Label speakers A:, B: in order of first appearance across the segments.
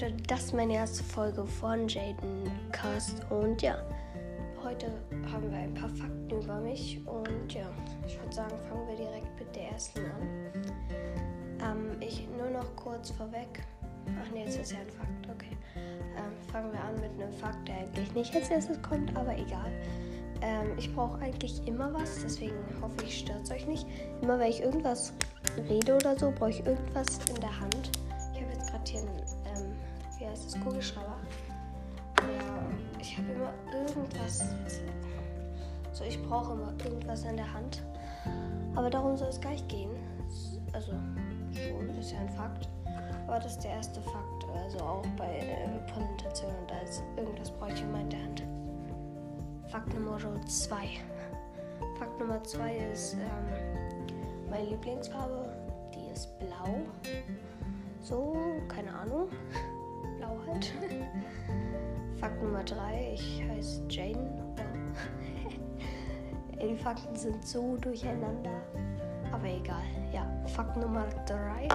A: Leute, das ist meine erste Folge von Jaden Cast und ja, heute haben wir ein paar Fakten über mich und ja, ich würde sagen, fangen wir direkt mit der ersten an. Ähm, ich nur noch kurz vorweg. Ach nee, jetzt ist ja ein Fakt, okay. Ähm, fangen wir an mit einem Fakt, der eigentlich nicht als erstes kommt, aber egal. Ähm, ich brauche eigentlich immer was, deswegen hoffe ich, stört es euch nicht. Immer wenn ich irgendwas rede oder so, brauche ich irgendwas in der Hand. Ich habe jetzt gerade hier einen, ähm, wie heißt das, Kugelschreiber. Ja, ich habe immer irgendwas. So, ich brauche immer irgendwas in der Hand. Aber darum soll es gleich gehen. Also, schon, ist ja ein Fakt. Aber das ist der erste Fakt. Also auch bei äh, Präsentation und als irgendwas brauche ich immer in der Hand. Fakt Nummer 2. Fakt Nummer 2 ist ähm, meine Lieblingsfarbe. Die ist blau. So, keine Ahnung. Blau halt. Fakt Nummer 3. Ich heiße Jane. Die Fakten sind so durcheinander. Aber egal. Ja, Fakt Nummer 3.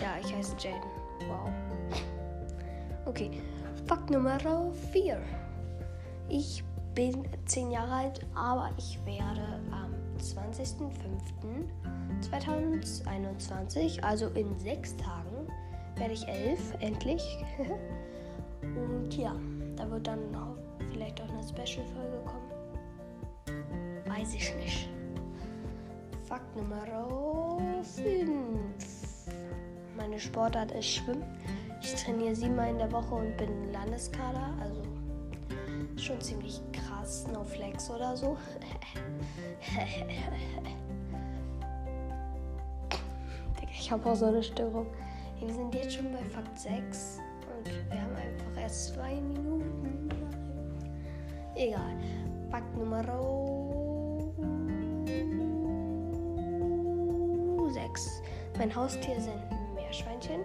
A: Ja, ich heiße Jane. Wow. Okay. Fakt Nummer 4. Ich bin 10 Jahre alt, aber ich werde am 20.05.2021, also in sechs Tagen, werde ich elf, endlich. Und ja, da wird dann vielleicht auch eine Special-Folge kommen. Weiß ich nicht. Fakt Nummer 5. Meine Sportart ist Schwimmen. Ich trainiere siebenmal in der Woche und bin Landeskader, also schon ziemlich krass, no flex oder so. ich habe auch so eine Störung. Wir sind jetzt schon bei Fakt 6 und wir haben einfach erst zwei Minuten. Egal. Fakt Nummer 6. Mein Haustier sind Meerschweinchen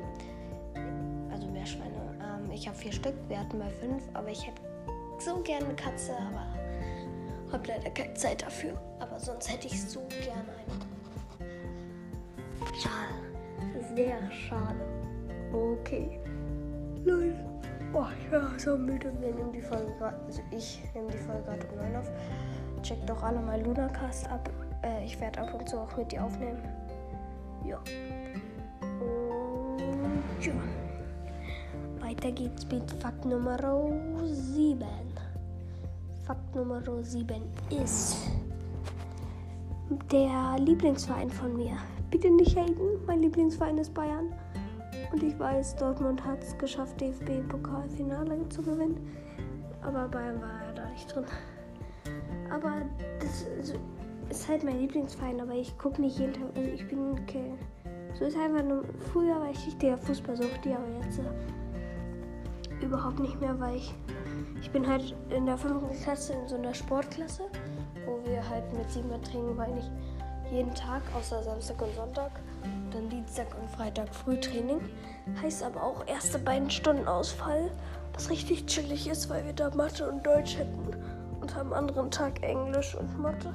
A: Meerschweine. Ähm, ich habe vier Stück, wir hatten mal fünf, aber ich hätte so gerne eine Katze, aber habe leider keine Zeit dafür. Aber sonst hätte ich so gerne eine. Schade. Sehr schade. Okay. Leute. Oh, ich war so müde. Wir nehmen die Folge gerade, also ich nehme die Folge gerade um 9 auf. Checkt doch alle mal Lunacast ab. Äh, ich werde ab und zu auch mit dir aufnehmen. Ja. Und ja. Weiter geht's mit Fakt Nummer 7. Nummer 7 ist der Lieblingsverein von mir. Bitte nicht haten, mein Lieblingsverein ist Bayern. Und ich weiß, Dortmund hat es geschafft, DFB-Pokalfinale zu gewinnen. Aber Bayern war ja da nicht drin. Aber das ist halt mein Lieblingsverein, aber ich gucke nicht jeden Tag. Also ich bin okay. So ist einfach nur. Früher war ich richtiger Fußballsucht, aber jetzt überhaupt nicht mehr, weil ich, ich bin halt in der fünften Klasse in so einer Sportklasse, wo wir halt mit Siebenmal Training war eigentlich jeden Tag, außer Samstag und Sonntag. Dann Dienstag und Freitag Frühtraining. Heißt aber auch erste beiden Stunden Ausfall, was richtig chillig ist, weil wir da Mathe und Deutsch hätten. Und am anderen Tag Englisch und Mathe.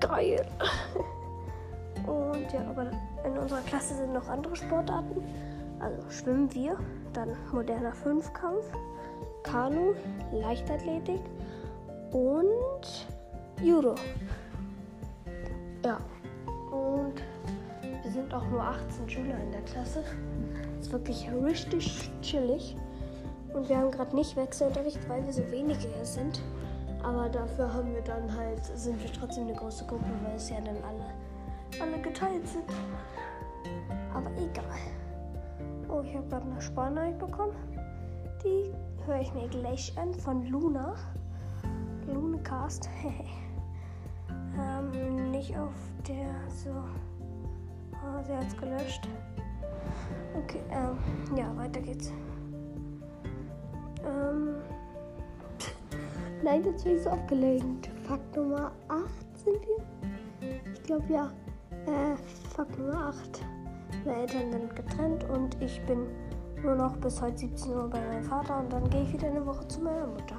A: Geil. Und ja, aber in unserer Klasse sind noch andere Sportarten. Also schwimmen wir, dann moderner Fünfkampf, Kanu, Leichtathletik und Judo. Ja, und wir sind auch nur 18 Schüler in der Klasse. Ist wirklich richtig chillig. Und wir haben gerade nicht Wechselunterricht, weil wir so wenige hier sind. Aber dafür haben wir dann halt, sind wir trotzdem eine große Gruppe, weil es ja dann alle, alle geteilt sind. Aber egal. Oh, ich habe gerade eine Sparnachricht bekommen. Die höre ich mir gleich an von Luna. Lunecast. ähm, nicht auf der so. Oh, sie hat es gelöscht. Okay, ähm, ja, weiter geht's. Ähm. Nein, jetzt bin ich so aufgelenkt. Fakt Nummer 8 sind wir? Ich glaube ja. Äh, Fakt Nummer 8. Meine Eltern sind getrennt und ich bin nur noch bis heute 17 Uhr bei meinem Vater und dann gehe ich wieder eine Woche zu meiner Mutter.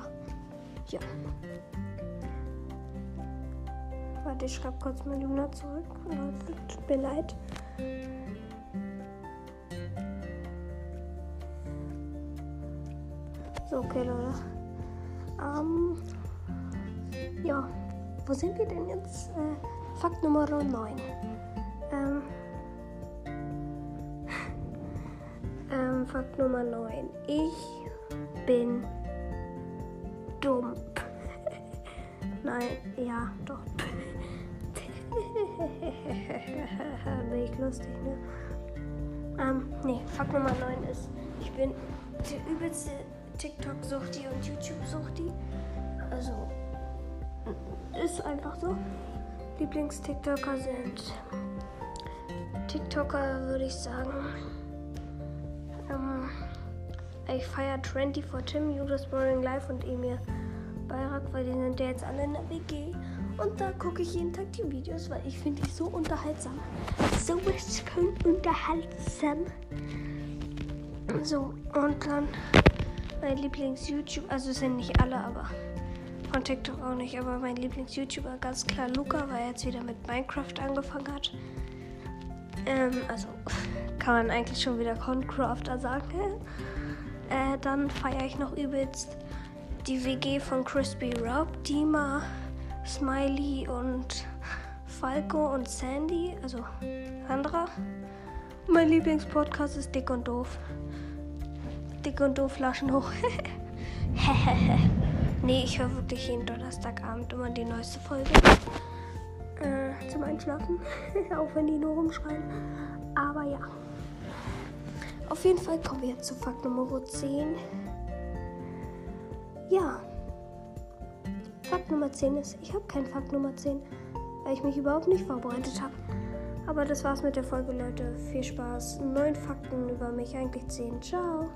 A: Ja. Warte, ich schreibe kurz mal Luna zurück. Tut mir leid. So, okay, Leute. Ähm, ja, wo sind wir denn jetzt? Äh, Fakt Nummer 9. Ähm, Fakt Nummer 9. Ich bin dumm. Nein, ja, doch. Bin lustig, ne? Ähm, nee, Fakt Nummer 9 ist, ich bin der übelste TikTok-Suchti und YouTube-Suchti. Also, ist einfach so. Lieblings-TikToker sind TikToker, würde ich sagen. Ähm, ich feiere 24 Tim, Judas Morning Live und Emir Bayrak, weil die sind ja jetzt alle in der WG. Und da gucke ich jeden Tag die Videos, weil ich finde die so unterhaltsam. So schön unterhaltsam. So, und dann mein Lieblings-YouTube, also sind nicht alle, aber von TikTok auch nicht, aber mein Lieblings-YouTuber ganz klar Luca, weil er jetzt wieder mit Minecraft angefangen hat. Ähm, also kann man eigentlich schon wieder Concrafter sagen. Äh, dann feiere ich noch übelst die WG von Crispy Rob, Dima, Smiley und Falco und Sandy, also Sandra. Mein Lieblingspodcast ist Dick und Doof. Dick und Doof Flaschen hoch. nee, ich höre wirklich jeden Donnerstagabend immer die neueste Folge. Äh, zum Einschlafen. Auch wenn die nur rumschreien. Aber ja. Auf jeden Fall kommen wir jetzt zu Fakt Nummer 10. Ja. Fakt Nummer 10 ist, ich habe keinen Fakt Nummer 10, weil ich mich überhaupt nicht vorbereitet habe. Aber das war's mit der Folge, Leute. Viel Spaß. Neun Fakten über mich, eigentlich 10. Ciao.